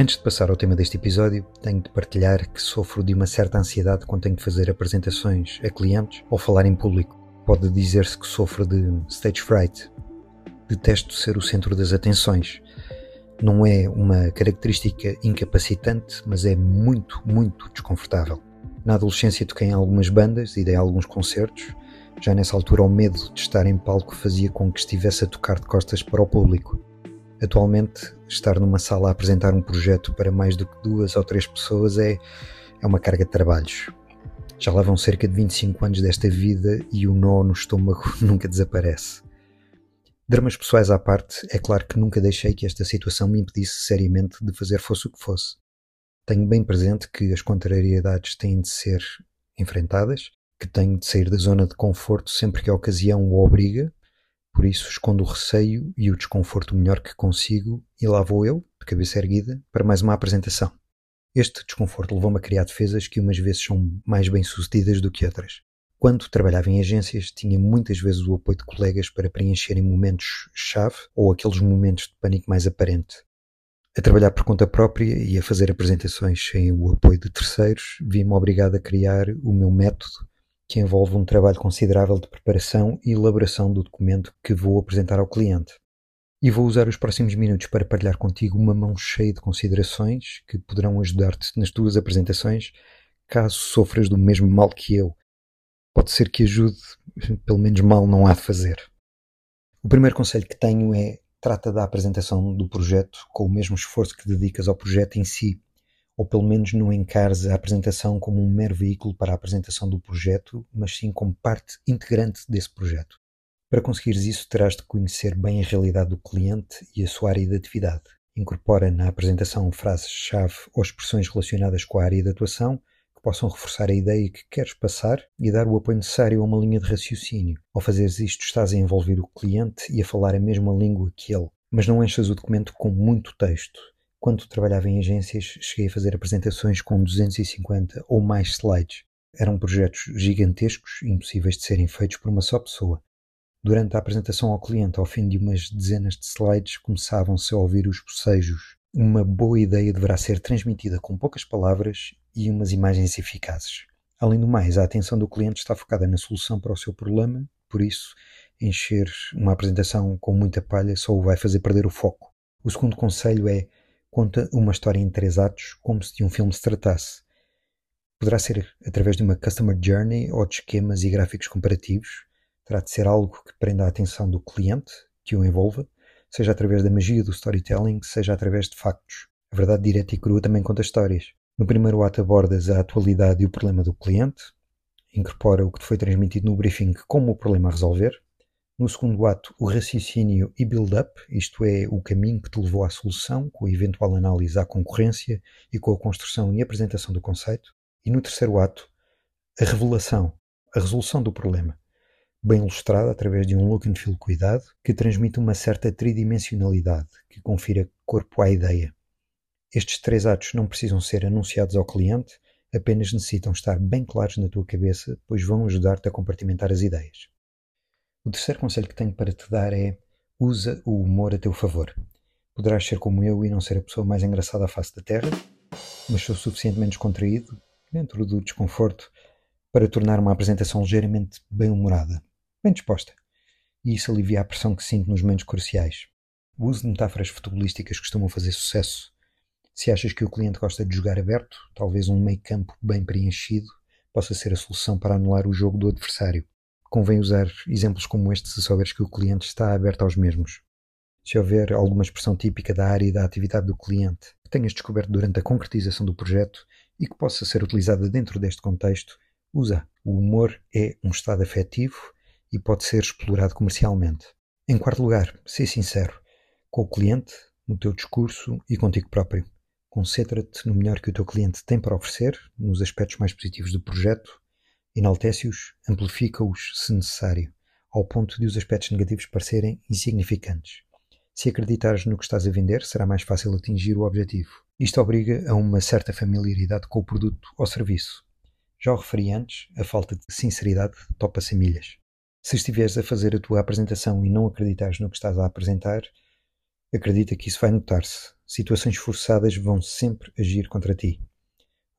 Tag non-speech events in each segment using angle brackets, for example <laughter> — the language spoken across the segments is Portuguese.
Antes de passar ao tema deste episódio, tenho de partilhar que sofro de uma certa ansiedade quando tenho de fazer apresentações a clientes ou falar em público. Pode dizer-se que sofro de stage fright. Detesto ser o centro das atenções. Não é uma característica incapacitante, mas é muito, muito desconfortável. Na adolescência toquei em algumas bandas e dei alguns concertos. Já nessa altura, o medo de estar em palco fazia com que estivesse a tocar de costas para o público. Atualmente, estar numa sala a apresentar um projeto para mais do que duas ou três pessoas é, é uma carga de trabalhos. Já lá vão cerca de 25 anos desta vida e o nó no estômago <laughs> nunca desaparece. Dramas pessoais à parte, é claro que nunca deixei que esta situação me impedisse seriamente de fazer fosse o que fosse. Tenho bem presente que as contrariedades têm de ser enfrentadas, que tenho de sair da zona de conforto sempre que a ocasião o obriga por isso escondo o receio e o desconforto melhor que consigo e lá vou eu, de cabeça erguida, para mais uma apresentação. Este desconforto levou-me a criar defesas que umas vezes são mais bem-sucedidas do que outras. Quando trabalhava em agências, tinha muitas vezes o apoio de colegas para preencherem momentos-chave ou aqueles momentos de pânico mais aparente. A trabalhar por conta própria e a fazer apresentações sem o apoio de terceiros, vi-me obrigado a criar o meu método que envolve um trabalho considerável de preparação e elaboração do documento que vou apresentar ao cliente. E vou usar os próximos minutos para partilhar contigo uma mão cheia de considerações que poderão ajudar-te nas tuas apresentações, caso sofras do mesmo mal que eu. Pode ser que ajude, <laughs> pelo menos mal não há de fazer. O primeiro conselho que tenho é trata da apresentação do projeto com o mesmo esforço que dedicas ao projeto em si ou pelo menos não encares a apresentação como um mero veículo para a apresentação do projeto, mas sim como parte integrante desse projeto. Para conseguires isso, terás de conhecer bem a realidade do cliente e a sua área de atividade. Incorpora na apresentação frases-chave ou expressões relacionadas com a área de atuação que possam reforçar a ideia que queres passar e dar o apoio necessário a uma linha de raciocínio. Ao fazeres isto, estás a envolver o cliente e a falar a mesma língua que ele, mas não enchas o documento com muito texto quando trabalhava em agências, cheguei a fazer apresentações com 250 ou mais slides. Eram projetos gigantescos, impossíveis de serem feitos por uma só pessoa. Durante a apresentação ao cliente, ao fim de umas dezenas de slides, começavam-se a ouvir os bocejos. Uma boa ideia deverá ser transmitida com poucas palavras e umas imagens eficazes. Além do mais, a atenção do cliente está focada na solução para o seu problema, por isso, encher uma apresentação com muita palha só o vai fazer perder o foco. O segundo conselho é conta uma história em três atos como se de um filme se tratasse. Poderá ser através de uma customer journey ou de esquemas e gráficos comparativos. Terá de ser algo que prenda a atenção do cliente, que o envolva, seja através da magia do storytelling, seja através de factos. A verdade direta e crua também conta histórias. No primeiro ato abordas a atualidade e o problema do cliente, incorpora o que te foi transmitido no briefing como o problema a resolver, no segundo ato, o raciocínio e build-up, isto é, o caminho que te levou à solução, com a eventual análise à concorrência e com a construção e apresentação do conceito. E no terceiro ato, a revelação, a resolução do problema, bem ilustrada através de um look and feel cuidado que transmite uma certa tridimensionalidade, que confira corpo à ideia. Estes três atos não precisam ser anunciados ao cliente, apenas necessitam estar bem claros na tua cabeça, pois vão ajudar-te a compartimentar as ideias. O terceiro conselho que tenho para te dar é usa o humor a teu favor. Poderás ser como eu e não ser a pessoa mais engraçada à face da Terra, mas sou suficientemente descontraído, dentro do desconforto, para tornar uma apresentação ligeiramente bem-humorada, bem disposta. E isso alivia a pressão que sinto nos momentos cruciais. O uso de metáforas futebolísticas costumam fazer sucesso. Se achas que o cliente gosta de jogar aberto, talvez um meio campo bem preenchido possa ser a solução para anular o jogo do adversário. Convém usar exemplos como este se souberes que o cliente está aberto aos mesmos. Se houver alguma expressão típica da área e da atividade do cliente que tenhas descoberto durante a concretização do projeto e que possa ser utilizada dentro deste contexto, usa. O humor é um estado afetivo e pode ser explorado comercialmente. Em quarto lugar, ser sincero com o cliente, no teu discurso e contigo próprio. Concentra-te no melhor que o teu cliente tem para oferecer, nos aspectos mais positivos do projeto enaltece-os, amplifica-os se necessário, ao ponto de os aspectos negativos parecerem insignificantes. Se acreditares no que estás a vender, será mais fácil atingir o objetivo. Isto obriga a uma certa familiaridade com o produto ou serviço. Já o referi antes, a falta de sinceridade topa-se milhas. Se estiveres a fazer a tua apresentação e não acreditares no que estás a apresentar, acredita que isso vai notar-se. situações forçadas vão sempre agir contra ti.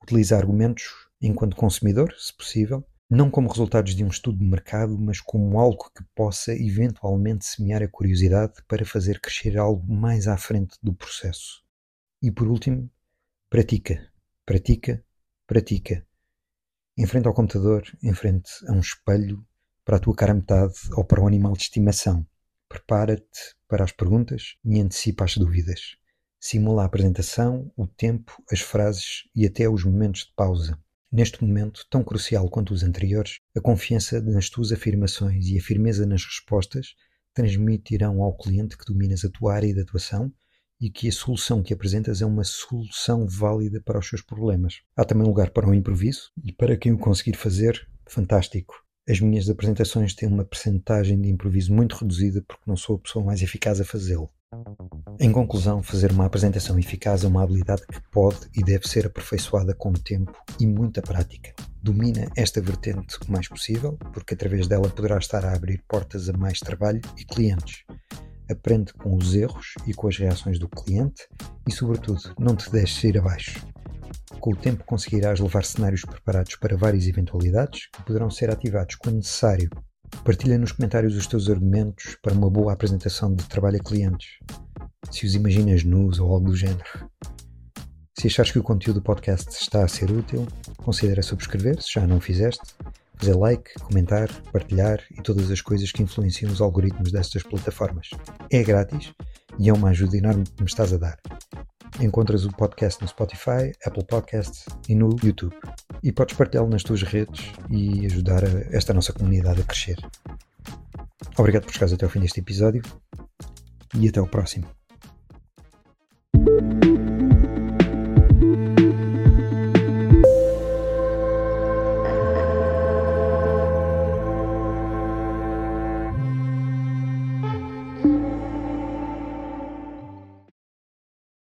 Utiliza argumentos enquanto consumidor, se possível, não como resultados de um estudo de mercado, mas como algo que possa eventualmente semear a curiosidade para fazer crescer algo mais à frente do processo. E por último, pratica, pratica, pratica. Em frente ao computador, em frente a um espelho, para a tua cara metade ou para o animal de estimação. Prepara-te para as perguntas e antecipa as dúvidas. Simula a apresentação, o tempo, as frases e até os momentos de pausa. Neste momento, tão crucial quanto os anteriores, a confiança nas tuas afirmações e a firmeza nas respostas transmitirão ao cliente que dominas a tua área de atuação e que a solução que apresentas é uma solução válida para os seus problemas. Há também lugar para o improviso e para quem o conseguir fazer, fantástico. As minhas apresentações têm uma percentagem de improviso muito reduzida porque não sou a pessoa mais eficaz a fazê-lo. Em conclusão, fazer uma apresentação eficaz é uma habilidade que pode e deve ser aperfeiçoada com tempo e muita prática. Domina esta vertente o mais possível, porque através dela poderá estar a abrir portas a mais trabalho e clientes. Aprende com os erros e com as reações do cliente e, sobretudo, não te deixes ir abaixo. Com o tempo conseguirás levar cenários preparados para várias eventualidades que poderão ser ativados quando necessário Partilha nos comentários os teus argumentos para uma boa apresentação de trabalho a clientes. Se os imaginas nus ou algo do género. Se achares que o conteúdo do podcast está a ser útil, considera subscrever, se já não o fizeste, fazer like, comentar, partilhar e todas as coisas que influenciam os algoritmos destas plataformas. É grátis e é uma ajuda enorme que me estás a dar. Encontras o podcast no Spotify, Apple Podcasts e no YouTube. E podes partilhá-lo nas tuas redes e ajudar esta nossa comunidade a crescer. Obrigado por chegares até ao fim deste episódio e até o próximo.